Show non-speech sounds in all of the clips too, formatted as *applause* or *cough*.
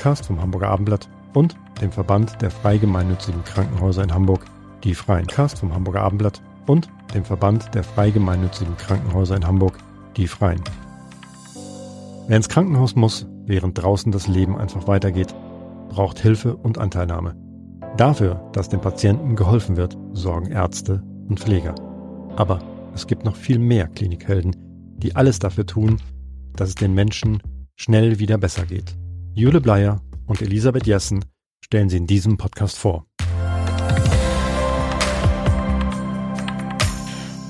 Podcast vom Hamburger Abendblatt und dem Verband der frei Krankenhäuser in Hamburg, die Freien. Cast vom Hamburger Abendblatt und dem Verband der frei Krankenhäuser in Hamburg, die Freien. Wer ins Krankenhaus muss, während draußen das Leben einfach weitergeht, braucht Hilfe und Anteilnahme. Dafür, dass dem Patienten geholfen wird, sorgen Ärzte und Pfleger. Aber es gibt noch viel mehr Klinikhelden, die alles dafür tun, dass es den Menschen schnell wieder besser geht. Jule Bleier und Elisabeth Jessen stellen sie in diesem Podcast vor.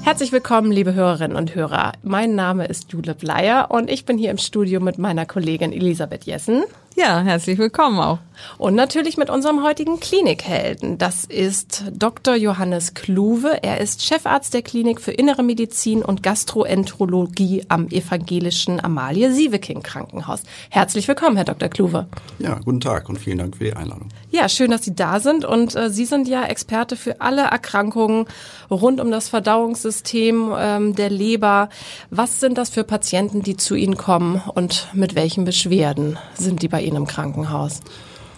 Herzlich willkommen, liebe Hörerinnen und Hörer. Mein Name ist Jule Bleier und ich bin hier im Studio mit meiner Kollegin Elisabeth Jessen. Ja, herzlich willkommen auch. Und natürlich mit unserem heutigen Klinikhelden. Das ist Dr. Johannes Kluwe. Er ist Chefarzt der Klinik für Innere Medizin und Gastroenterologie am evangelischen Amalie Sieveking Krankenhaus. Herzlich willkommen, Herr Dr. Kluwe. Ja, guten Tag und vielen Dank für die Einladung. Ja, schön, dass Sie da sind. Und äh, Sie sind ja Experte für alle Erkrankungen rund um das Verdauungssystem ähm, der Leber. Was sind das für Patienten, die zu Ihnen kommen und mit welchen Beschwerden sind die bei Ihnen im Krankenhaus?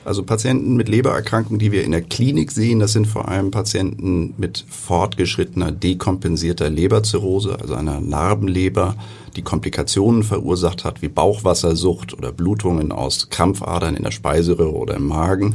Also Patienten mit Lebererkrankungen, die wir in der Klinik sehen, das sind vor allem Patienten mit fortgeschrittener dekompensierter Leberzirrhose, also einer Narbenleber, die Komplikationen verursacht hat, wie Bauchwassersucht oder Blutungen aus Krampfadern in der Speiseröhre oder im Magen.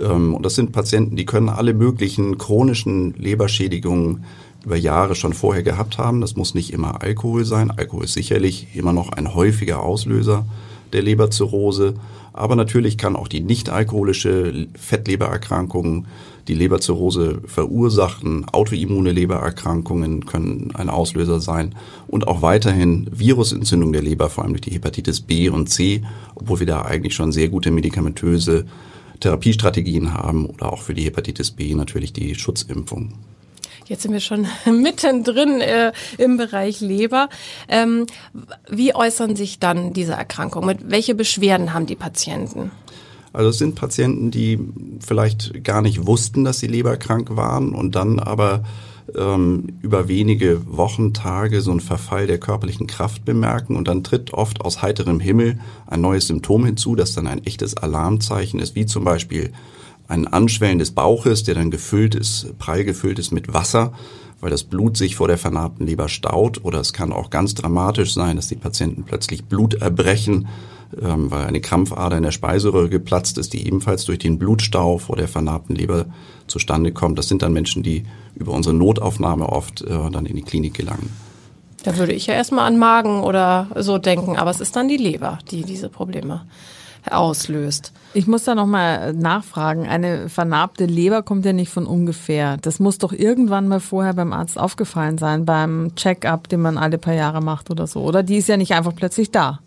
Ähm, und das sind Patienten, die können alle möglichen chronischen Leberschädigungen über Jahre schon vorher gehabt haben. Das muss nicht immer Alkohol sein. Alkohol ist sicherlich immer noch ein häufiger Auslöser der Leberzirrhose. Aber natürlich kann auch die nicht alkoholische Fettlebererkrankung die Leberzirrhose verursachen. Autoimmune Lebererkrankungen können ein Auslöser sein. Und auch weiterhin Virusentzündung der Leber, vor allem durch die Hepatitis B und C, obwohl wir da eigentlich schon sehr gute medikamentöse Therapiestrategien haben oder auch für die Hepatitis B natürlich die Schutzimpfung. Jetzt sind wir schon *laughs* mittendrin äh, im Bereich Leber. Ähm, wie äußern sich dann diese Erkrankungen? Mit welche Beschwerden haben die Patienten? Also es sind Patienten, die vielleicht gar nicht wussten, dass sie leberkrank waren und dann aber ähm, über wenige Wochen, Tage so einen Verfall der körperlichen Kraft bemerken und dann tritt oft aus heiterem Himmel ein neues Symptom hinzu, das dann ein echtes Alarmzeichen ist, wie zum Beispiel ein Anschwellen des Bauches, der dann gefüllt ist, prall gefüllt ist mit Wasser, weil das Blut sich vor der vernarbten Leber staut. Oder es kann auch ganz dramatisch sein, dass die Patienten plötzlich Blut erbrechen, ähm, weil eine Krampfader in der Speiseröhre geplatzt ist, die ebenfalls durch den Blutstau vor der vernarbten Leber zustande kommt. Das sind dann Menschen, die über unsere Notaufnahme oft äh, dann in die Klinik gelangen. Da würde ich ja erstmal an Magen oder so denken, aber es ist dann die Leber, die diese Probleme auslöst. Ich muss da nochmal nachfragen. Eine vernarbte Leber kommt ja nicht von ungefähr. Das muss doch irgendwann mal vorher beim Arzt aufgefallen sein, beim Check-up, den man alle paar Jahre macht oder so. Oder die ist ja nicht einfach plötzlich da.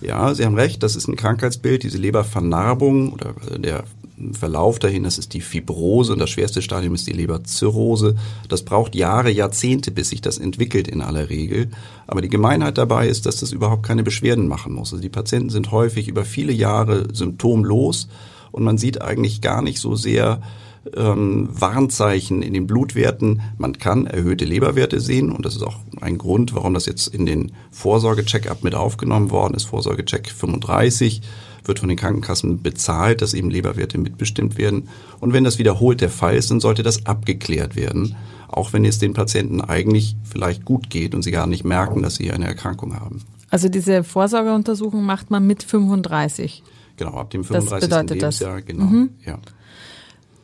Ja, Sie haben recht, das ist ein Krankheitsbild, diese Lebervernarbung oder der Verlauf dahin, das ist die Fibrose und das schwerste Stadium ist die Leberzirrhose. Das braucht Jahre, Jahrzehnte, bis sich das entwickelt in aller Regel. Aber die Gemeinheit dabei ist, dass das überhaupt keine Beschwerden machen muss. Also die Patienten sind häufig über viele Jahre symptomlos und man sieht eigentlich gar nicht so sehr ähm, Warnzeichen in den Blutwerten. Man kann erhöhte Leberwerte sehen und das ist auch ein Grund, warum das jetzt in den Vorsorgecheck-up mit aufgenommen worden ist, Vorsorgecheck 35 wird von den Krankenkassen bezahlt, dass eben Leberwerte mitbestimmt werden. Und wenn das wiederholt der Fall ist, dann sollte das abgeklärt werden, auch wenn es den Patienten eigentlich vielleicht gut geht und sie gar nicht merken, dass sie eine Erkrankung haben. Also diese Vorsorgeuntersuchung macht man mit 35. Genau, ab dem 35. Das Lebensjahr, das. genau. Mhm. Ja.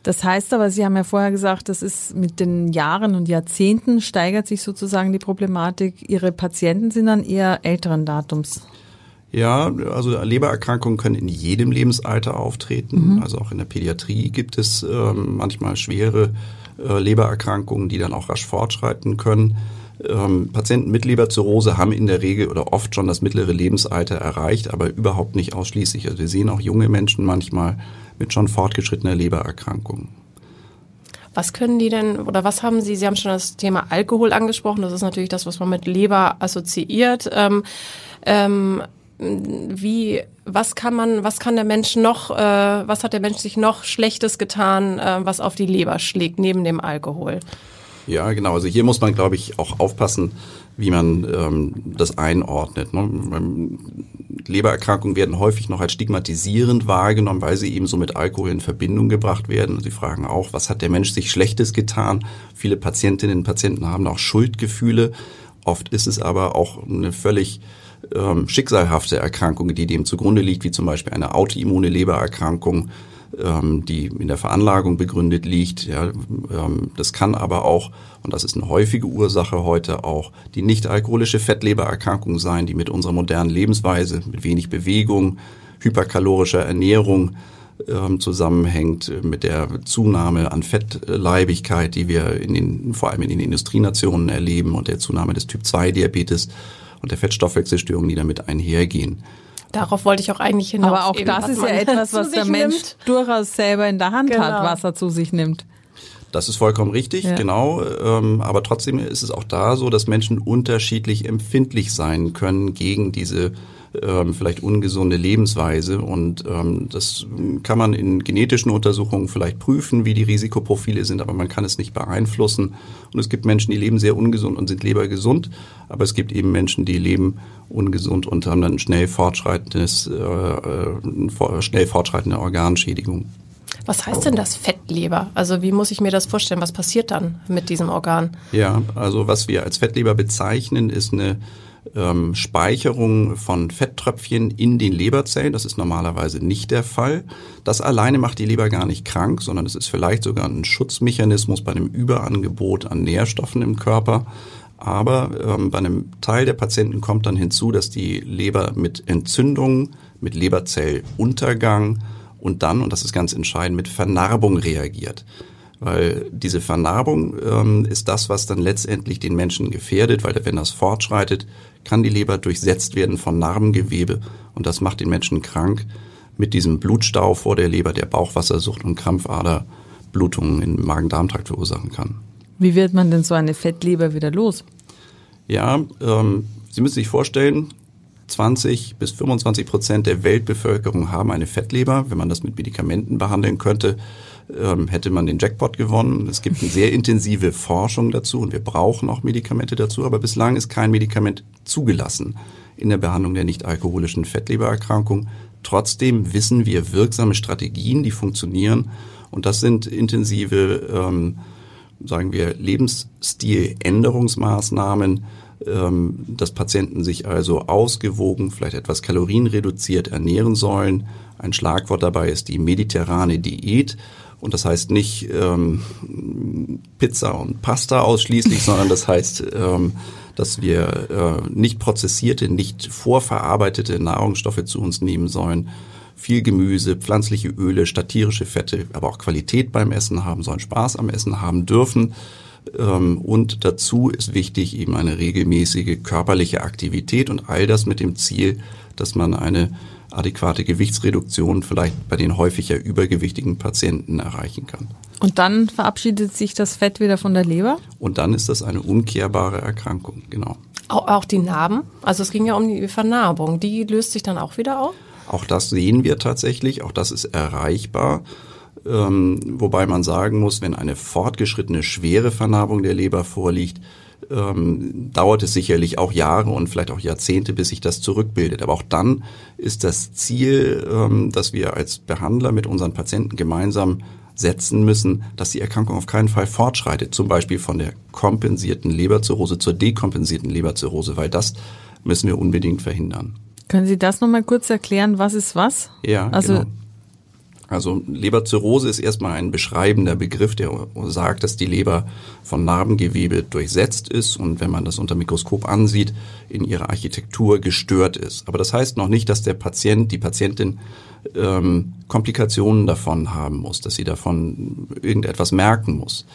Das heißt aber, Sie haben ja vorher gesagt, das ist mit den Jahren und Jahrzehnten steigert sich sozusagen die Problematik. Ihre Patienten sind dann eher älteren Datums. Ja, also Lebererkrankungen können in jedem Lebensalter auftreten. Mhm. Also auch in der Pädiatrie gibt es äh, manchmal schwere äh, Lebererkrankungen, die dann auch rasch fortschreiten können. Ähm, Patienten mit Leberzirrhose haben in der Regel oder oft schon das mittlere Lebensalter erreicht, aber überhaupt nicht ausschließlich. Also wir sehen auch junge Menschen manchmal mit schon fortgeschrittener Lebererkrankung. Was können die denn oder was haben Sie? Sie haben schon das Thema Alkohol angesprochen. Das ist natürlich das, was man mit Leber assoziiert. Ähm, ähm, wie, was kann man, was kann der Mensch noch, äh, was hat der Mensch sich noch Schlechtes getan, äh, was auf die Leber schlägt, neben dem Alkohol? Ja, genau. Also hier muss man, glaube ich, auch aufpassen, wie man ähm, das einordnet. Ne? Lebererkrankungen werden häufig noch als stigmatisierend wahrgenommen, weil sie eben so mit Alkohol in Verbindung gebracht werden. Sie fragen auch, was hat der Mensch sich Schlechtes getan? Viele Patientinnen und Patienten haben auch Schuldgefühle. Oft ist es aber auch eine völlig ähm, schicksalhafte Erkrankung, die dem zugrunde liegt, wie zum Beispiel eine autoimmune Lebererkrankung, ähm, die in der Veranlagung begründet liegt. Ja, ähm, das kann aber auch, und das ist eine häufige Ursache heute auch, die nicht alkoholische Fettlebererkrankung sein, die mit unserer modernen Lebensweise, mit wenig Bewegung, hyperkalorischer Ernährung ähm, zusammenhängt mit der Zunahme an Fettleibigkeit, die wir in den, vor allem in den Industrienationen erleben und der Zunahme des Typ-2-Diabetes und der Fettstoffwechselstörungen, die damit einhergehen. Darauf wollte ich auch eigentlich hinaus. Aber auch eben, das ist ja etwas, *laughs* was der Mensch nimmt. durchaus selber in der Hand Genau. hat, was er zu sich nimmt. Das ist vollkommen richtig, Ja. genau. Ähm, aber trotzdem ist es auch da so, dass Menschen unterschiedlich empfindlich sein können gegen diese ähm, vielleicht ungesunde Lebensweise. Und ähm, das kann man in genetischen Untersuchungen vielleicht prüfen, wie die Risikoprofile sind, aber man kann es nicht beeinflussen. Und es gibt Menschen, die leben sehr ungesund und sind lebergesund, aber es gibt eben Menschen, die leben ungesund und haben dann schnell fortschreitendes, äh, äh, schnell fortschreitende Organschädigung. Was heißt denn das Fettleber? Also wie muss ich mir das vorstellen? Was passiert dann mit diesem Organ? Ja, also was wir als Fettleber bezeichnen, ist eine ähm, Speicherung von Fetttröpfchen in den Leberzellen. Das ist normalerweise nicht der Fall. Das alleine macht die Leber gar nicht krank, sondern es ist vielleicht sogar ein Schutzmechanismus bei einem Überangebot an Nährstoffen im Körper. Aber ähm, bei einem Teil der Patienten kommt dann hinzu, dass die Leber mit Entzündungen, mit Leberzelluntergang und dann, und das ist ganz entscheidend, mit Vernarbung reagiert. Weil diese Vernarbung ähm, ist das, was dann letztendlich den Menschen gefährdet, weil wenn das fortschreitet, kann die Leber durchsetzt werden von Narbengewebe und das macht den Menschen krank mit diesem Blutstau vor der Leber, der Bauchwassersucht und Krampfaderblutungen im Magen-Darm-Trakt verursachen kann. Wie wird man denn so eine Fettleber wieder los? Ja, ähm, Sie müssen sich vorstellen, 20 bis 25 Prozent der Weltbevölkerung haben eine Fettleber. Wenn man das mit Medikamenten behandeln könnte, hätte man den Jackpot gewonnen. Es gibt eine sehr intensive Forschung dazu und wir brauchen auch Medikamente dazu, aber bislang ist kein Medikament zugelassen in der Behandlung der nicht alkoholischen Fettlebererkrankung. Trotzdem wissen wir wirksame Strategien, die funktionieren und das sind intensive ähm, sagen wir, Lebensstiländerungsmaßnahmen, ähm, dass Patienten sich also ausgewogen, vielleicht etwas kalorienreduziert ernähren sollen. Ein Schlagwort dabei ist die mediterrane Diät. Und das heißt nicht ähm, Pizza und Pasta ausschließlich, *laughs* sondern das heißt, ähm, dass wir äh, nicht prozessierte, nicht vorverarbeitete Nahrungsstoffe zu uns nehmen sollen, viel Gemüse, pflanzliche Öle statt tierische Fette, aber auch Qualität beim Essen haben sollen, Spaß am Essen haben dürfen. Ähm, Und dazu ist wichtig eben eine regelmäßige körperliche Aktivität und all das mit dem Ziel, dass man eine adäquate Gewichtsreduktion vielleicht bei den häufiger übergewichtigen Patienten erreichen kann. Und dann verabschiedet sich das Fett wieder von der Leber? Und dann ist das eine umkehrbare Erkrankung, genau. Auch, auch die Narben? Also es ging ja um die Vernarbung. Die löst sich dann auch wieder auf? Auch das sehen wir tatsächlich, auch das ist erreichbar. Ähm, wobei man sagen muss, wenn eine fortgeschrittene schwere Vernarbung der Leber vorliegt, ähm, dauert es sicherlich auch Jahre und vielleicht auch Jahrzehnte, bis sich das zurückbildet. Aber auch dann ist das Ziel, ähm, dass wir als Behandler mit unseren Patienten gemeinsam setzen müssen, dass die Erkrankung auf keinen Fall fortschreitet, zum Beispiel von der kompensierten Leberzirrhose zur dekompensierten Leberzirrhose, weil das müssen wir unbedingt verhindern. Können Sie das nochmal kurz erklären, was ist was? Ja, Also- genau. Also Leberzirrhose ist erstmal ein beschreibender Begriff, der sagt, dass die Leber von Narbengewebe durchsetzt ist und wenn man das unter Mikroskop ansieht, in ihrer Architektur gestört ist. Aber das heißt noch nicht, dass der Patient, die Patientin ähm, Komplikationen davon haben muss, dass sie davon irgendetwas merken muss.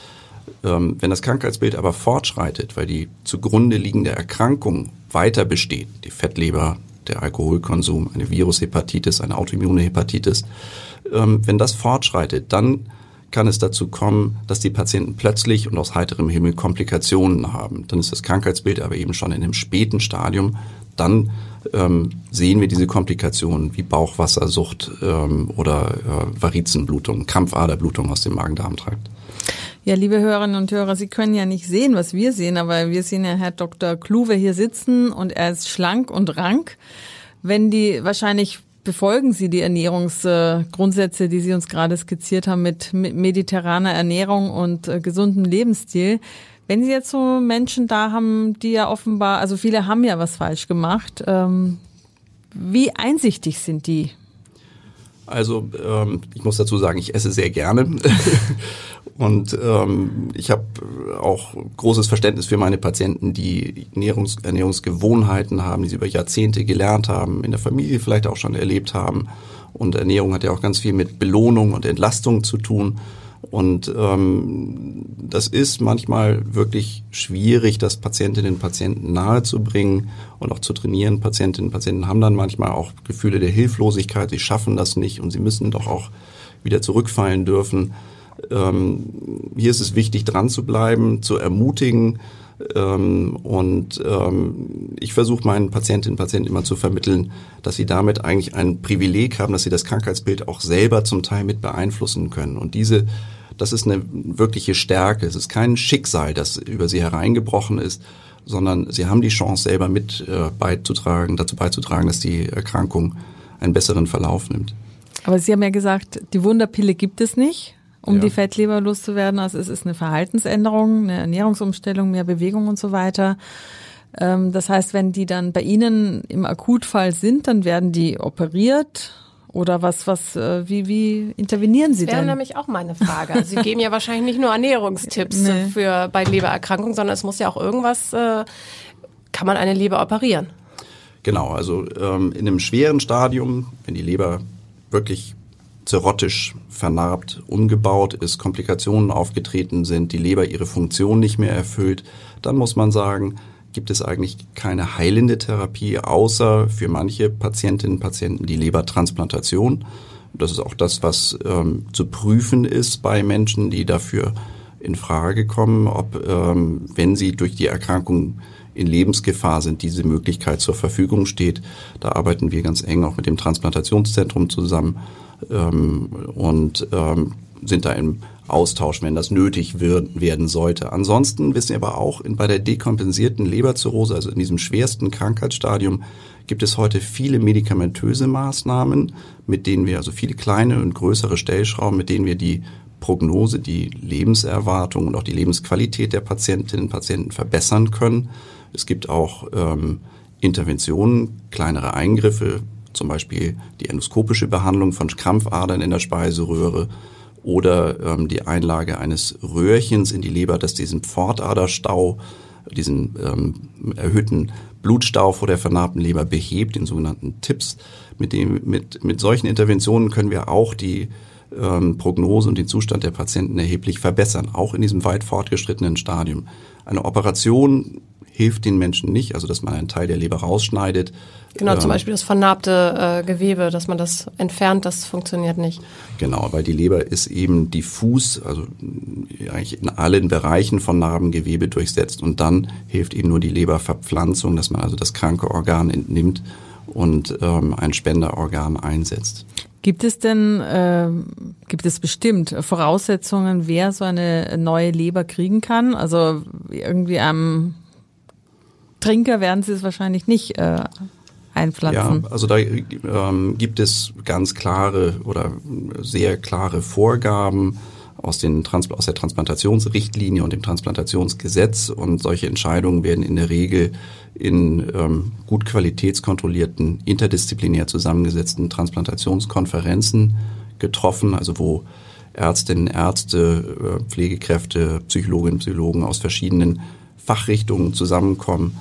Ähm, wenn das Krankheitsbild aber fortschreitet, weil die zugrunde liegende Erkrankung weiter besteht, die Fettleber, der Alkoholkonsum, eine Virushepatitis, eine autoimmune Hepatitis, ähm, wenn das fortschreitet, dann kann es dazu kommen, dass die Patienten plötzlich und aus heiterem Himmel Komplikationen haben. Dann ist das Krankheitsbild aber eben schon in einem späten Stadium. Dann ähm, sehen wir diese Komplikationen wie Bauchwassersucht ähm, oder äh, Varizenblutung, Krampfaderblutung aus dem Magen-Darm-Trakt. Ja, liebe Hörerinnen und Hörer, Sie können ja nicht sehen, was wir sehen, aber wir sehen ja Herr Dr. Kluwe hier sitzen und er ist schlank und rank. Wenn die wahrscheinlich befolgen Sie die Ernährungsgrundsätze, die Sie uns gerade skizziert haben mit mediterraner Ernährung und äh, gesundem Lebensstil. Wenn Sie jetzt so Menschen da haben, die ja offenbar, also viele haben ja was falsch gemacht, ähm, wie einsichtig sind die? Also ähm, ich muss dazu sagen, ich esse sehr gerne *laughs* und ähm, ich habe auch großes Verständnis für meine Patienten, die Ernährungs Ernährungsgewohnheiten haben, die sie über Jahrzehnte gelernt haben, in der Familie vielleicht auch schon erlebt haben. Und Ernährung hat ja auch ganz viel mit Belohnung und Entlastung zu tun. Und ähm, das ist manchmal wirklich schwierig, das Patientinnen und Patienten nahezubringen und auch zu trainieren. Patientinnen und Patienten haben dann manchmal auch Gefühle der Hilflosigkeit, sie schaffen das nicht und sie müssen doch auch wieder zurückfallen dürfen. Ähm, hier ist es wichtig, dran zu bleiben, zu ermutigen. Ähm, und ähm, ich versuche meinen Patientinnen und Patienten immer zu vermitteln, dass sie damit eigentlich ein Privileg haben, dass sie das Krankheitsbild auch selber zum Teil mit beeinflussen können. Und diese das ist eine wirkliche Stärke. Es ist kein Schicksal, das über sie hereingebrochen ist, sondern sie haben die Chance, selber mit äh, beizutragen, dazu beizutragen, dass die Erkrankung einen besseren Verlauf nimmt. Aber Sie haben ja gesagt, die Wunderpille gibt es nicht, um ja. die Fettleber loszuwerden. Also es ist eine Verhaltensänderung, eine Ernährungsumstellung, mehr Bewegung und so weiter. Ähm, das heißt, wenn die dann bei Ihnen im Akutfall sind, dann werden die operiert oder was, was, äh, wie, wie intervenieren Sie das wäre denn? wäre nämlich auch meine Frage. Also Sie *laughs* geben ja wahrscheinlich nicht nur Ernährungstipps nee. für bei Lebererkrankungen, sondern es muss ja auch irgendwas, äh, kann man eine Leber operieren? Genau, also ähm, in einem schweren Stadium, wenn die Leber wirklich zerrottisch, vernarbt, umgebaut ist, Komplikationen aufgetreten sind, die Leber ihre Funktion nicht mehr erfüllt, dann muss man sagen, gibt es eigentlich keine heilende Therapie, außer für manche Patientinnen und Patienten die Lebertransplantation. Das ist auch das, was ähm, zu prüfen ist bei Menschen, die dafür in Frage kommen, ob, ähm, wenn sie durch die Erkrankung in Lebensgefahr sind, diese Möglichkeit zur Verfügung steht. Da arbeiten wir ganz eng auch mit dem Transplantationszentrum zusammen ähm, und ähm, sind da im Austausch, wenn das nötig wird, werden sollte. Ansonsten wissen wir aber auch, bei der dekompensierten Leberzirrhose, also in diesem schwersten Krankheitsstadium, gibt es heute viele medikamentöse Maßnahmen, mit denen wir, also viele kleine und größere Stellschrauben, mit denen wir die Prognose, die Lebenserwartung und auch die Lebensqualität der Patientinnen und Patienten verbessern können. Es gibt auch ähm, Interventionen, kleinere Eingriffe, zum Beispiel die endoskopische Behandlung von Krampfadern in der Speiseröhre oder ähm, die Einlage eines Röhrchens in die Leber, das diesen Pfortaderstau, diesen ähm, erhöhten Blutstau vor der vernarbten Leber behebt, den sogenannten TIPS. Mit, dem, mit, mit solchen Interventionen können wir auch die ähm, Prognose und den Zustand der Patienten erheblich verbessern, auch in diesem weit fortgeschrittenen Stadium. Eine Operation hilft den Menschen nicht, also dass man einen Teil der Leber rausschneidet. Genau, ähm, zum Beispiel das vernarbte äh, Gewebe, dass man das entfernt, das funktioniert nicht. Genau, weil die Leber ist eben diffus, also eigentlich in allen Bereichen von Narbengewebe durchsetzt und dann hilft eben nur die Leberverpflanzung, dass man also das kranke Organ entnimmt und ähm, ein Spenderorgan einsetzt. Gibt es denn, äh, gibt es bestimmt Voraussetzungen, wer so eine neue Leber kriegen kann? Also irgendwie am Trinker werden Sie es wahrscheinlich nicht äh, einpflanzen. Ja, also da ähm, gibt es ganz klare oder sehr klare Vorgaben aus, den Trans aus der Transplantationsrichtlinie und dem Transplantationsgesetz und solche Entscheidungen werden in der Regel in ähm, gut qualitätskontrollierten, interdisziplinär zusammengesetzten Transplantationskonferenzen getroffen, also wo Ärztinnen, Ärzte, äh, Pflegekräfte, Psychologinnen, Psychologen aus verschiedenen Fachrichtungen zusammenkommen.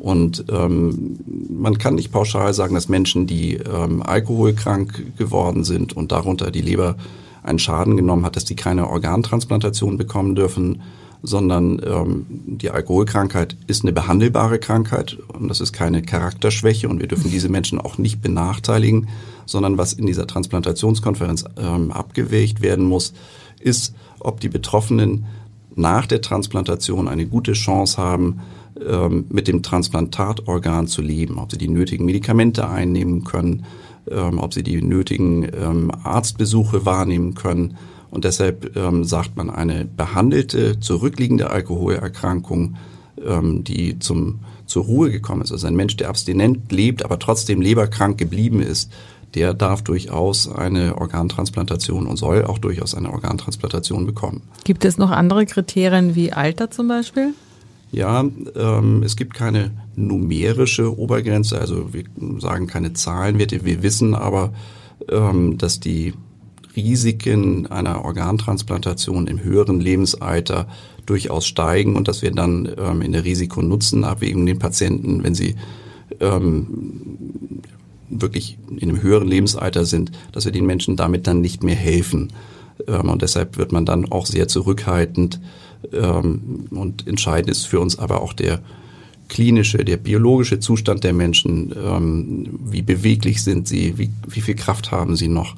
Und ähm, man kann nicht pauschal sagen, dass Menschen, die ähm, alkoholkrank geworden sind und darunter die Leber einen Schaden genommen hat, dass die keine Organtransplantation bekommen dürfen, sondern ähm, die Alkoholkrankheit ist eine behandelbare Krankheit und das ist keine Charakterschwäche und wir dürfen diese Menschen auch nicht benachteiligen, sondern was in dieser Transplantationskonferenz ähm, abgewägt werden muss, ist, ob die Betroffenen nach der Transplantation eine gute Chance haben, ähm, mit dem Transplantatorgan zu leben, ob sie die nötigen Medikamente einnehmen können, ähm, ob sie die nötigen ähm, Arztbesuche wahrnehmen können Und deshalb ähm, sagt man, eine behandelte, zurückliegende Alkoholerkrankung, ähm, die zum, zur Ruhe gekommen ist, also ein Mensch, der abstinent lebt, aber trotzdem leberkrank geblieben ist, der darf durchaus eine Organtransplantation und soll auch durchaus eine Organtransplantation bekommen. Gibt es noch andere Kriterien wie Alter zum Beispiel? Ja, ähm, es gibt keine numerische Obergrenze, also wir sagen keine Zahlenwerte. Wir wissen aber, ähm, dass die Risiken einer Organtransplantation im höheren Lebensalter durchaus steigen und dass wir dann ähm, in der Risiko-Nutzen-Abwägung den Patienten, wenn sie ähm, wirklich in einem höheren Lebensalter sind, dass wir den Menschen damit dann nicht mehr helfen. Ähm, und deshalb wird man dann auch sehr zurückhaltend. Ähm, und entscheidend ist für uns aber auch der klinische, der biologische Zustand der Menschen. Ähm, wie beweglich sind sie? Wie, wie viel Kraft haben sie noch?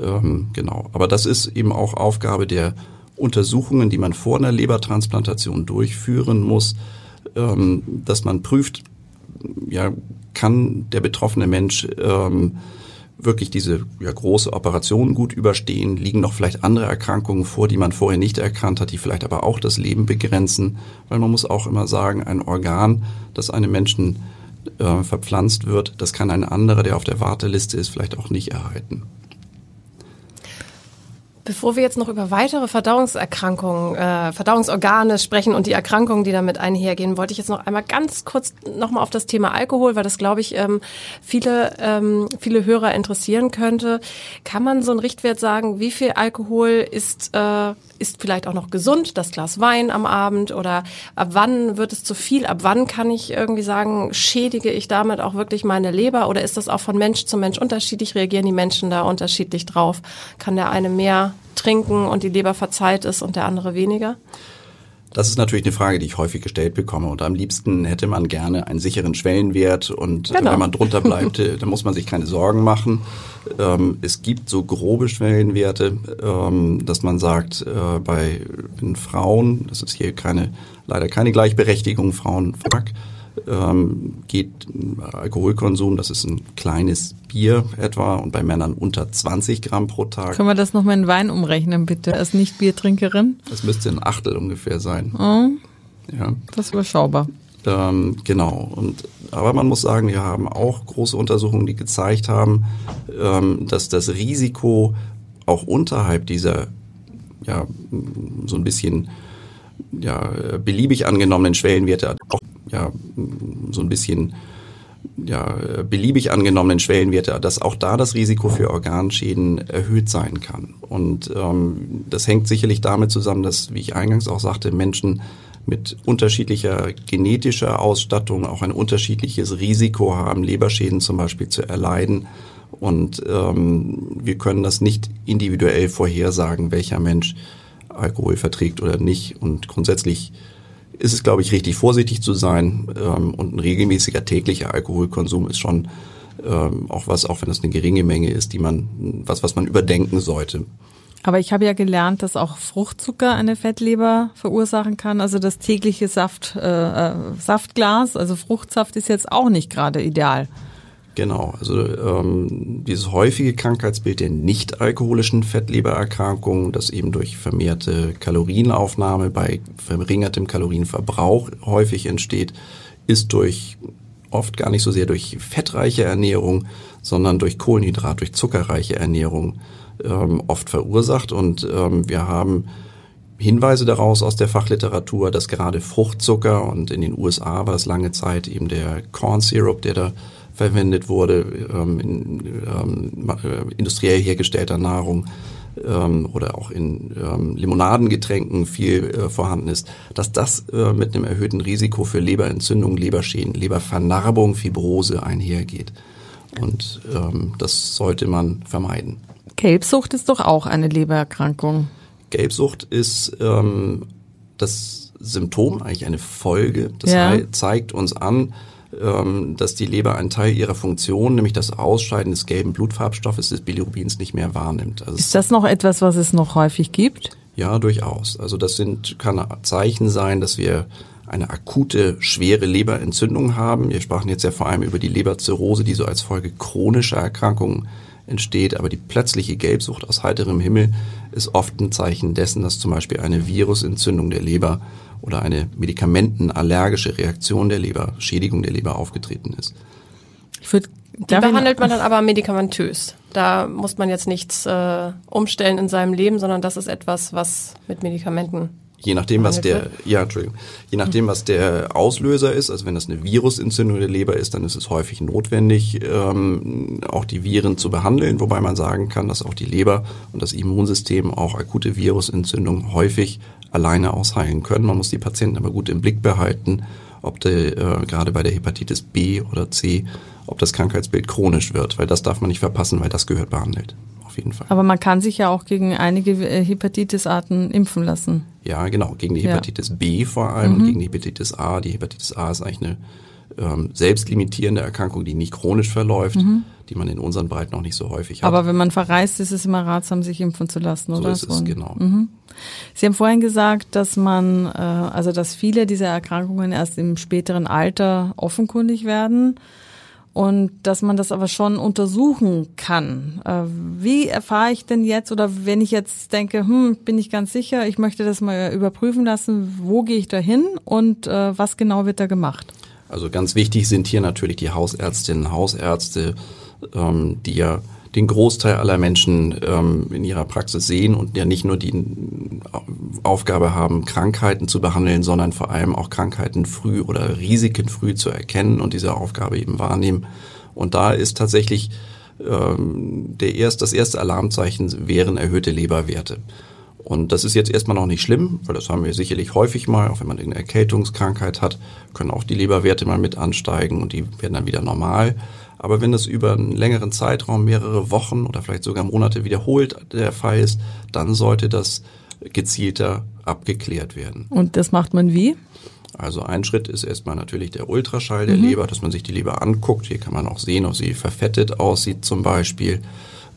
Ähm, genau. Aber das ist eben auch Aufgabe der Untersuchungen, die man vor einer Lebertransplantation durchführen muss, dass man prüft, ja, kann der betroffene Mensch ähm, wirklich diese ja, große Operation gut überstehen? Liegen noch vielleicht andere Erkrankungen vor, die man vorher nicht erkannt hat, die vielleicht aber auch das Leben begrenzen? Weil man muss auch immer sagen, ein Organ, das einem Menschen äh, verpflanzt wird, das kann ein anderer, der auf der Warteliste ist, vielleicht auch nicht erhalten. Bevor wir jetzt noch über weitere Verdauungserkrankungen, äh, Verdauungsorgane sprechen und die Erkrankungen, die damit einhergehen, wollte ich jetzt noch einmal ganz kurz nochmal auf das Thema Alkohol, weil das, glaube ich, ähm, viele, ähm, viele Hörer interessieren könnte. Kann man so einen Richtwert sagen, wie viel Alkohol ist, äh, ist vielleicht auch noch gesund, das Glas Wein am Abend oder ab wann wird es zu viel, ab wann kann ich irgendwie sagen, schädige ich damit auch wirklich meine Leber oder ist das auch von Mensch zu Mensch unterschiedlich, reagieren die Menschen da unterschiedlich drauf? Kann der eine mehr trinken und die Leber verzeiht ist und der andere weniger? Das ist natürlich eine Frage, die ich häufig gestellt bekomme. Und am liebsten hätte man gerne einen sicheren Schwellenwert. Und genau. wenn man drunter *laughs* bleibt, äh, dann muss man sich keine Sorgen machen. Ähm, es gibt so grobe Schwellenwerte, ähm, dass man sagt, äh, bei Frauen, das ist hier keine, leider keine Gleichberechtigung, Frauen, fuck, ähm, geht Alkoholkonsum, das ist ein kleines Bier etwa und bei Männern unter 20 Gramm pro Tag. Können wir das nochmal in Wein umrechnen, bitte, als Nicht-Biertrinkerin? Das müsste ein Achtel ungefähr sein. Oh, ja. Das ist überschaubar. Ähm, genau. Und, aber man muss sagen, wir haben auch große Untersuchungen, die gezeigt haben, ähm, dass das Risiko auch unterhalb dieser ja, so ein bisschen ja, beliebig angenommenen Schwellenwerte auch ja, so ein bisschen ja, beliebig angenommenen Schwellenwerte, dass auch da das Risiko für Organschäden erhöht sein kann. Und ähm, das hängt sicherlich damit zusammen, dass, wie ich eingangs auch sagte, Menschen mit unterschiedlicher genetischer Ausstattung auch ein unterschiedliches Risiko haben, Leberschäden zum Beispiel zu erleiden. Und ähm, wir können das nicht individuell vorhersagen, welcher Mensch Alkohol verträgt oder nicht. Und grundsätzlich ist es, glaube ich, richtig vorsichtig zu sein. Ähm, und ein regelmäßiger täglicher Alkoholkonsum ist schon ähm, auch was, auch wenn es eine geringe Menge ist, die man, was, was man überdenken sollte. Aber ich habe ja gelernt, dass auch Fruchtzucker eine Fettleber verursachen kann. Also das tägliche Saft, äh, äh Saftglas, also Fruchtsaft ist jetzt auch nicht gerade ideal. Genau, also ähm, dieses häufige Krankheitsbild der nicht alkoholischen Fettlebererkrankungen, das eben durch vermehrte Kalorienaufnahme bei verringertem Kalorienverbrauch häufig entsteht, ist durch oft gar nicht so sehr durch fettreiche Ernährung, sondern durch Kohlenhydrat, durch zuckerreiche Ernährung ähm, oft verursacht. Und ähm, wir haben Hinweise daraus aus der Fachliteratur, dass gerade Fruchtzucker und in den USA war es lange Zeit eben der Corn Syrup, der da verwendet wurde, ähm, in ähm, äh, industriell hergestellter Nahrung ähm, oder auch in ähm, Limonadengetränken viel äh, vorhanden ist, dass das äh, mit einem erhöhten Risiko für Leberentzündung, Leberschäden, Lebervernarbung, Fibrose einhergeht. Und ähm, das sollte man vermeiden. Gelbsucht ist doch auch eine Lebererkrankung. Gelbsucht ist ähm, das Symptom, eigentlich eine Folge. Das ja. zeigt uns an, dass die Leber einen Teil ihrer Funktion, nämlich das Ausscheiden des gelben Blutfarbstoffes des Bilirubins nicht mehr wahrnimmt. Also ist das noch etwas, was es noch häufig gibt? Ja, durchaus. Also das sind, kann Zeichen sein, dass wir eine akute, schwere Leberentzündung haben. Wir sprachen jetzt ja vor allem über die Leberzirrhose, die so als Folge chronischer Erkrankungen entsteht. Aber die plötzliche Gelbsucht aus heiterem Himmel ist oft ein Zeichen dessen, dass zum Beispiel eine Virusentzündung der Leber oder eine medikamentenallergische Reaktion der Leber, Schädigung der Leber aufgetreten ist. Ich würde die behandelt man dann aber medikamentös. Da muss man jetzt nichts äh, umstellen in seinem Leben, sondern das ist etwas, was mit Medikamenten Je nachdem, was der, ja, Entschuldigung, je nachdem, was der Auslöser ist, also wenn das eine Virusentzündung der Leber ist, dann ist es häufig notwendig, ähm, auch die Viren zu behandeln, wobei man sagen kann, dass auch die Leber und das Immunsystem auch akute Virusentzündungen häufig alleine ausheilen können. Man muss die Patienten aber gut im Blick behalten, ob der, äh, gerade bei der Hepatitis B oder C, ob das Krankheitsbild chronisch wird, weil das darf man nicht verpassen, weil das gehört behandelt. Auf jeden Fall. Aber man kann sich ja auch gegen einige äh, Hepatitis-Arten impfen lassen. Ja, genau. Gegen die Hepatitis ja. B vor allem mhm. und gegen die Hepatitis A. Die Hepatitis A ist eigentlich eine ähm, selbstlimitierende Erkrankung, die nicht chronisch verläuft, mhm. die man in unseren Breiten noch nicht so häufig hat. Aber wenn man verreist, ist es immer ratsam, sich impfen zu lassen, oder? So ist es, genau. Mhm. Sie haben vorhin gesagt, dass man, äh, also dass viele dieser Erkrankungen erst im späteren Alter offenkundig werden und dass man das aber schon untersuchen kann. Äh, wie erfahre ich denn jetzt oder wenn ich jetzt denke, hm, bin ich ganz sicher, ich möchte das mal überprüfen lassen, wo gehe ich da hin und äh, was genau wird da gemacht? Also ganz wichtig sind hier natürlich die Hausärztinnen, Hausärzte, ähm, die ja den Großteil aller Menschen ähm, in ihrer Praxis sehen und ja nicht nur die Aufgabe haben, Krankheiten zu behandeln, sondern vor allem auch Krankheiten früh oder Risiken früh zu erkennen und diese Aufgabe eben wahrnehmen. Und da ist tatsächlich ähm, der erst, das erste Alarmzeichen wären erhöhte Leberwerte. Und das ist jetzt erstmal noch nicht schlimm, weil das haben wir sicherlich häufig mal, auch wenn man irgendeine Erkältungskrankheit hat, können auch die Leberwerte mal mit ansteigen und die werden dann wieder normal. Aber wenn das über einen längeren Zeitraum, mehrere Wochen oder vielleicht sogar Monate wiederholt der Fall ist, dann sollte das gezielter abgeklärt werden. Und das macht man wie? Also ein Schritt ist erstmal natürlich der Ultraschall der mhm. Leber, dass man sich die Leber anguckt. Hier kann man auch sehen, ob sie verfettet aussieht zum Beispiel.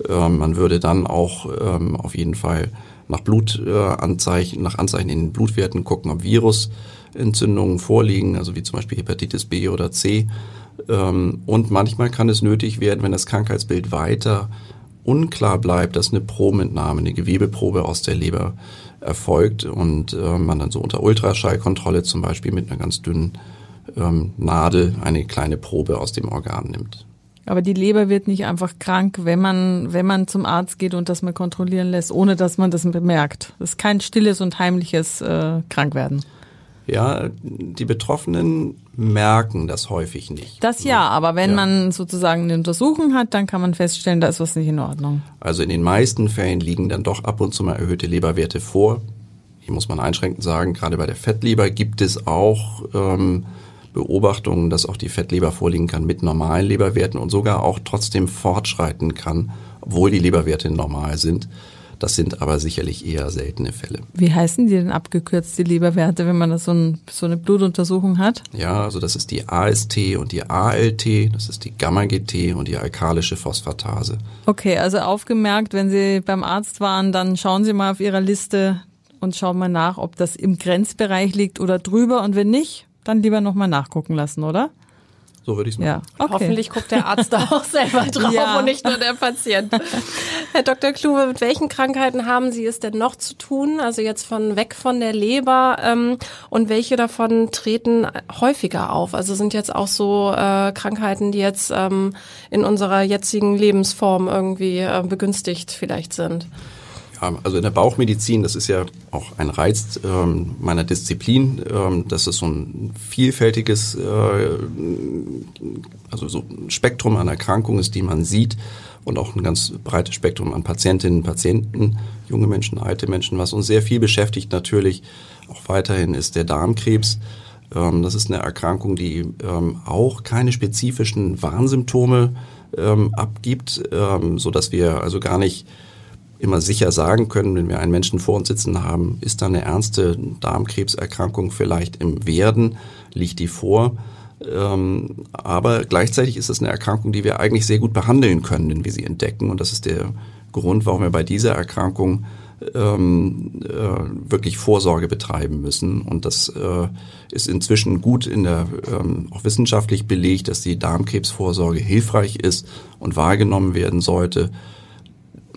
Ähm, man würde dann auch ähm, auf jeden Fall nach Blutanzeichen, äh, nach Anzeichen in den Blutwerten gucken, ob Virusentzündungen vorliegen, also wie zum Beispiel Hepatitis B oder C. Ähm, und manchmal kann es nötig werden, wenn das Krankheitsbild weiter unklar bleibt, dass eine Probenentnahme, eine Gewebeprobe aus der Leber erfolgt und äh, man dann so unter Ultraschallkontrolle zum Beispiel mit einer ganz dünnen ähm, Nadel eine kleine Probe aus dem Organ nimmt. Aber die Leber wird nicht einfach krank, wenn man, wenn man zum Arzt geht und das mal kontrollieren lässt, ohne dass man das bemerkt. Das ist kein stilles und heimliches äh, Krankwerden. Ja, die Betroffenen merken das häufig nicht. Das ja, aber wenn ja. man sozusagen eine Untersuchung hat, dann kann man feststellen, da ist was nicht in Ordnung. Also in den meisten Fällen liegen dann doch ab und zu mal erhöhte Leberwerte vor. Hier muss man einschränkend sagen, gerade bei der Fettleber gibt es auch ähm, Beobachtungen, dass auch die Fettleber vorliegen kann mit normalen Leberwerten und sogar auch trotzdem fortschreiten kann, obwohl die Leberwerte normal sind. Das sind aber sicherlich eher seltene Fälle. Wie heißen die denn abgekürzt, die Leberwerte, wenn man das so, ein, so eine Blutuntersuchung hat? Ja, also das ist die AST und die ALT, das ist die Gamma-GT und die alkalische Phosphatase. Okay, also aufgemerkt, wenn Sie beim Arzt waren, dann schauen Sie mal auf Ihrer Liste und schauen mal nach, ob das im Grenzbereich liegt oder drüber und wenn nicht, dann lieber nochmal nachgucken lassen, oder? So würde ich es machen. Ja. Okay. Hoffentlich guckt der Arzt da *laughs* auch selber drauf ja. und nicht nur der Patient. *laughs* Herr Dr. Kluwe, mit welchen Krankheiten haben Sie es denn noch zu tun? Also jetzt von weg von der Leber ähm, und welche davon treten häufiger auf? Also sind jetzt auch so äh, Krankheiten, die jetzt ähm, in unserer jetzigen Lebensform irgendwie äh, begünstigt vielleicht sind? Also in der Bauchmedizin, das ist ja auch ein Reiz ähm, meiner Disziplin, ähm, dass es so ein vielfältiges, äh, also so ein Spektrum an Erkrankungen ist, die man sieht und auch ein ganz breites Spektrum an Patientinnen, Patienten, junge Menschen, alte Menschen. Was uns sehr viel beschäftigt natürlich auch weiterhin ist der Darmkrebs. Ähm, das ist eine Erkrankung, die auch keine spezifischen Warnsymptome abgibt, so dass wir also gar nicht immer sicher sagen können, wenn wir einen Menschen vor uns sitzen haben, ist da eine ernste Darmkrebserkrankung vielleicht im Werden, liegt die vor. Ähm, aber gleichzeitig ist es eine Erkrankung, die wir eigentlich sehr gut behandeln können, wenn wir sie entdecken. Und das ist der Grund, warum wir bei dieser Erkrankung ähm, äh, wirklich Vorsorge betreiben müssen. Und das äh, ist inzwischen gut in der ähm, auch wissenschaftlich belegt, dass die Darmkrebsvorsorge hilfreich ist und wahrgenommen werden sollte.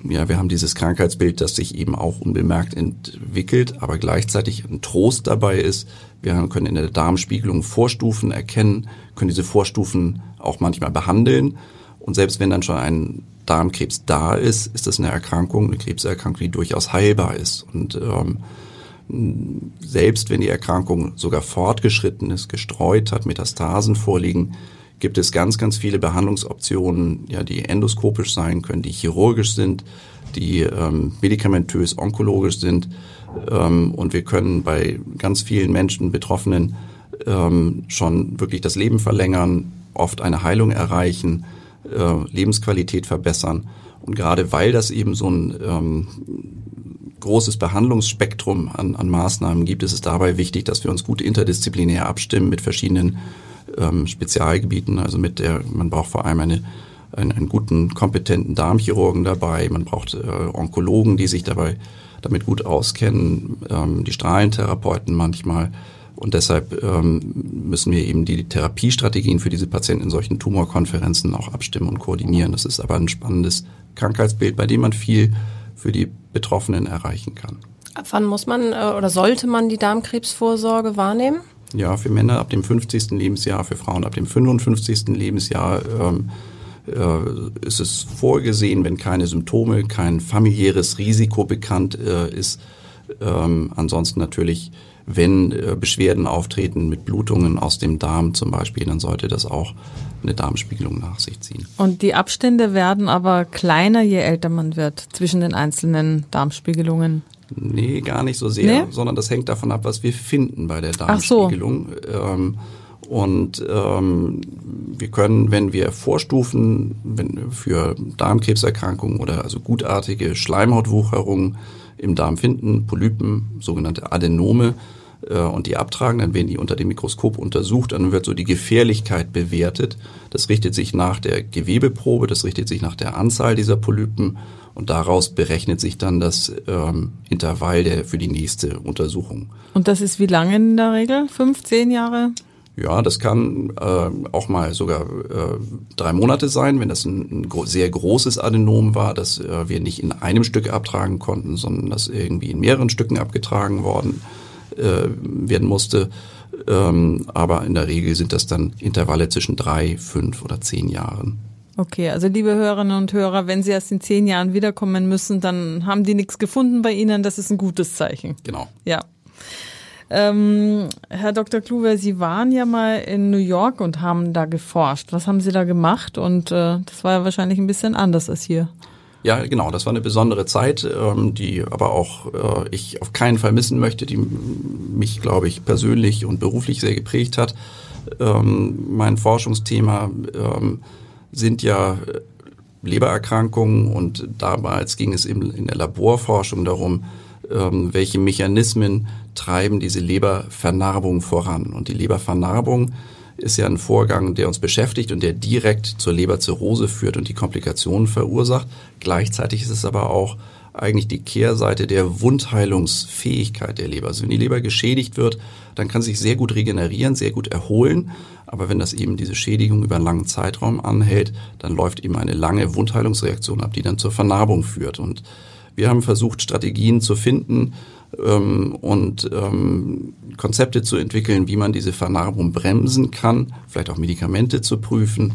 Ja, wir haben dieses Krankheitsbild, das sich eben auch unbemerkt entwickelt, aber gleichzeitig ein Trost dabei ist. Wir können in der Darmspiegelung Vorstufen erkennen, können diese Vorstufen auch manchmal behandeln. Und selbst wenn dann schon ein Darmkrebs da ist, ist das eine Erkrankung, eine Krebserkrankung, die durchaus heilbar ist. Und ähm, selbst wenn die Erkrankung sogar fortgeschritten ist, gestreut hat, Metastasen vorliegen, gibt es ganz, ganz viele Behandlungsoptionen, ja, die endoskopisch sein können, die chirurgisch sind, die ähm, medikamentös onkologisch sind. Ähm, und wir können bei ganz vielen Menschen, Betroffenen, ähm, schon wirklich das Leben verlängern, oft eine Heilung erreichen äh, Lebensqualität verbessern. Und gerade weil das eben so ein ähm, großes Behandlungsspektrum an, an Maßnahmen gibt, ist es dabei wichtig, dass wir uns gut interdisziplinär abstimmen mit verschiedenen ähm, Spezialgebieten. Also mit der, man braucht vor allem eine, einen, einen guten, kompetenten Darmchirurgen dabei, man braucht äh, Onkologen, die sich dabei damit gut auskennen, ähm, die Strahlentherapeuten manchmal und deshalb ähm, müssen wir eben die Therapiestrategien für diese Patienten in solchen Tumorkonferenzen auch abstimmen und koordinieren. Das ist aber ein spannendes Krankheitsbild, bei dem man viel für die Betroffenen erreichen kann. Ab wann muss man äh, oder sollte man die Darmkrebsvorsorge wahrnehmen? Ja, für Männer ab dem 50. Lebensjahr, für Frauen ab dem 55. Lebensjahr ähm, äh, ist es vorgesehen, wenn keine Symptome, kein familiäres Risiko bekannt äh, ist. Ähm, ansonsten natürlich wenn äh, Beschwerden auftreten mit Blutungen aus dem Darm zum Beispiel, dann sollte das auch eine Darmspiegelung nach sich ziehen. Und die Abstände werden aber kleiner, je älter man wird, zwischen den einzelnen Darmspiegelungen? Nee, gar nicht so sehr, nee? sondern das hängt davon ab, was wir finden bei der Darmspiegelung. So. Ähm, und ähm, wir können, wenn wir Vorstufen wenn, für Darmkrebserkrankungen oder also gutartige Schleimhautwucherungen im Darm finden, Polypen, sogenannte Adenome, äh, und die abtragen, dann werden die unter dem Mikroskop untersucht, dann wird so die Gefährlichkeit bewertet. Das richtet sich nach der Gewebeprobe, das richtet sich nach der Anzahl dieser Polypen und daraus berechnet sich dann das ähm, Intervall der, für die nächste Untersuchung. Und das ist wie lange in der Regel? Fünf, zehn Jahre? Ja, das kann äh, auch mal sogar äh, drei Monate sein, wenn das ein, ein sehr großes Adenom war, das äh, wir nicht in einem Stück abtragen konnten, sondern das irgendwie in mehreren Stücken abgetragen worden äh, werden musste. Ähm, aber in der Regel sind das dann Intervalle zwischen drei, fünf oder zehn Jahren. Okay, also liebe Hörerinnen und Hörer, wenn Sie erst in zehn Jahren wiederkommen müssen, dann haben die nichts gefunden bei Ihnen. Das ist ein gutes Zeichen. Genau. Ja. Ähm, Herr Dr. Kluwer, Sie waren ja mal in New York und haben da geforscht. Was haben Sie da gemacht? Und äh, das war ja wahrscheinlich ein bisschen anders als hier. Ja, genau, das war eine besondere Zeit, ähm, die aber auch äh, ich auf keinen Fall missen möchte, die mich, glaube ich, persönlich und beruflich sehr geprägt hat. Ähm, mein Forschungsthema ähm, sind ja äh, Lebererkrankungen und damals ging es in der Laborforschung darum, ähm, welche Mechanismen treiben diese Lebervernarbung voran. Und die Lebervernarbung ist ja ein Vorgang, der uns beschäftigt und der direkt zur Leberzirrhose führt und die Komplikationen verursacht. Gleichzeitig ist es aber auch eigentlich die Kehrseite der Wundheilungsfähigkeit der Leber. Also wenn die Leber geschädigt wird, dann kann sie sich sehr gut regenerieren, sehr gut erholen. Aber wenn das eben diese Schädigung über einen langen Zeitraum anhält, dann läuft eben eine lange Wundheilungsreaktion ab, die dann zur Vernarbung führt. Und wir haben versucht, Strategien zu finden ähm, und ähm, Konzepte zu entwickeln, wie man diese Vernarbung bremsen kann, vielleicht auch Medikamente zu prüfen.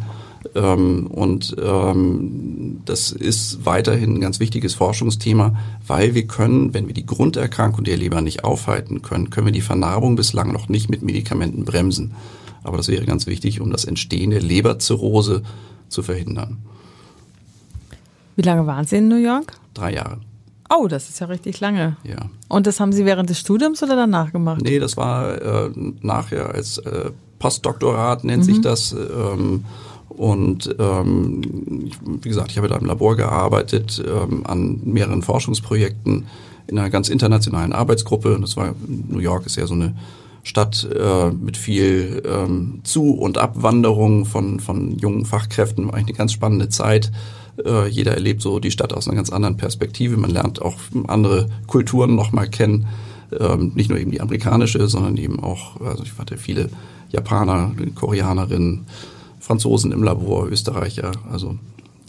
Ähm, und ähm, das ist weiterhin ein ganz wichtiges Forschungsthema, weil wir können, wenn wir die Grunderkrankung der Leber nicht aufhalten können, können wir die Vernarbung bislang noch nicht mit Medikamenten bremsen. Aber das wäre ganz wichtig, um das Entstehen der Leberzirrhose zu verhindern. Wie lange waren Sie in New York? Drei Jahre. Oh, das ist ja richtig lange. Ja. Und das haben Sie während des Studiums oder danach gemacht? Nee, das war äh, nachher als äh, Postdoktorat nennt mhm. sich das. Ähm, und ähm, wie gesagt, ich habe da im Labor gearbeitet ähm, an mehreren Forschungsprojekten in einer ganz internationalen Arbeitsgruppe. Das war New York ist ja so eine Stadt äh, mit viel ähm, Zu- und Abwanderung von, von jungen Fachkräften. War eigentlich eine ganz spannende Zeit. Äh, jeder erlebt so die Stadt aus einer ganz anderen Perspektive. Man lernt auch andere Kulturen nochmal kennen. Ähm, nicht nur eben die amerikanische, sondern eben auch, also ich hatte viele Japaner, Koreanerinnen, Franzosen im Labor, Österreicher, also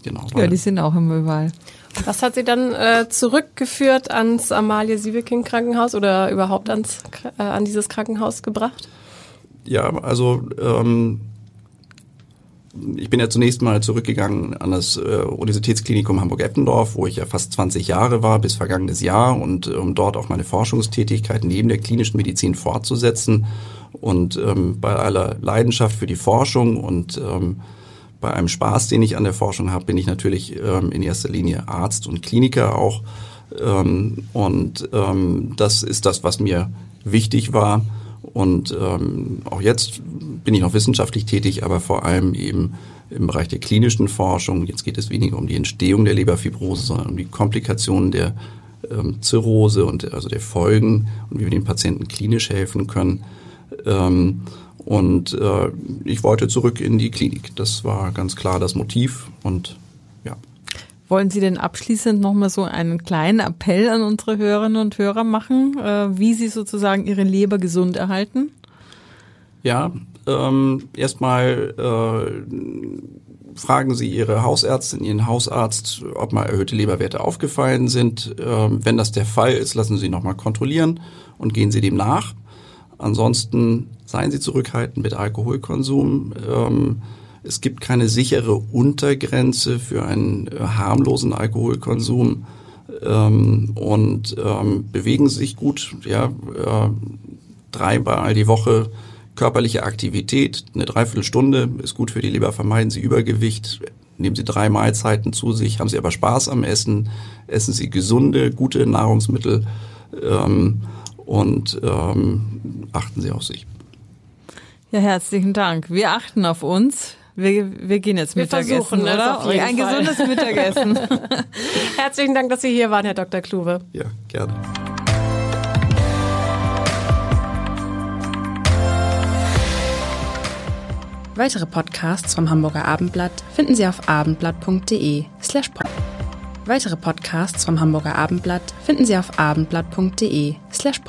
genau. Ja, die sind auch immer überall. Was hat Sie dann äh, zurückgeführt ans Amalie Siebeking Krankenhaus oder überhaupt ans, äh, an dieses Krankenhaus gebracht? Ja, also ähm, ich bin ja zunächst mal zurückgegangen an das äh, Universitätsklinikum Hamburg-Eppendorf, wo ich ja fast 20 Jahre war bis vergangenes Jahr und um dort auch meine Forschungstätigkeit neben der klinischen Medizin fortzusetzen und ähm, bei aller Leidenschaft für die Forschung und ähm, bei einem Spaß, den ich an der Forschung habe, bin ich natürlich ähm, in erster Linie Arzt und Kliniker auch. Ähm, und ähm, das ist das, was mir wichtig war. Und ähm, auch jetzt bin ich noch wissenschaftlich tätig, aber vor allem eben im Bereich der klinischen Forschung. Jetzt geht es weniger um die Entstehung der Leberfibrose, sondern um die Komplikationen der ähm, Zirrhose und also der Folgen und wie wir den Patienten klinisch helfen können. Ähm, und äh, ich wollte zurück in die Klinik. Das war ganz klar das Motiv und ja. Wollen Sie denn abschließend nochmal so einen kleinen Appell an unsere Hörerinnen und Hörer machen, äh, wie Sie sozusagen Ihre Leber gesund erhalten? Ja, ähm, erstmal äh, fragen Sie Ihre Hausärztin, Ihren Hausarzt, ob mal erhöhte Leberwerte aufgefallen sind. Ähm, wenn das der Fall ist, lassen Sie nochmal kontrollieren und gehen Sie dem nach. Ansonsten seien Sie zurückhaltend mit Alkoholkonsum. Ähm, es gibt keine sichere Untergrenze für einen äh, harmlosen Alkoholkonsum. Ähm, und ähm, bewegen Sie sich gut, ja, äh, dreimal die Woche. Körperliche Aktivität, eine Dreiviertelstunde ist gut für die Leber, vermeiden Sie Übergewicht, nehmen Sie drei Mahlzeiten zu sich, haben Sie aber Spaß am Essen, essen Sie gesunde, gute Nahrungsmittel. Ähm, und ähm, achten Sie auf sich. Ja, herzlichen Dank. Wir achten auf uns. Wir, wir gehen jetzt Wir Mittagessen, oder? auf jeden Ein Fall. gesundes Mittagessen. *laughs* Herzlichen Dank, dass Sie hier waren, Herr Dr. Kluwe. Ja, gerne. Weitere Podcasts vom Hamburger Abendblatt finden Sie auf abendblatt.de slash pod. Weitere Podcasts vom Hamburger Abendblatt finden Sie auf abendblatt.de slash pod.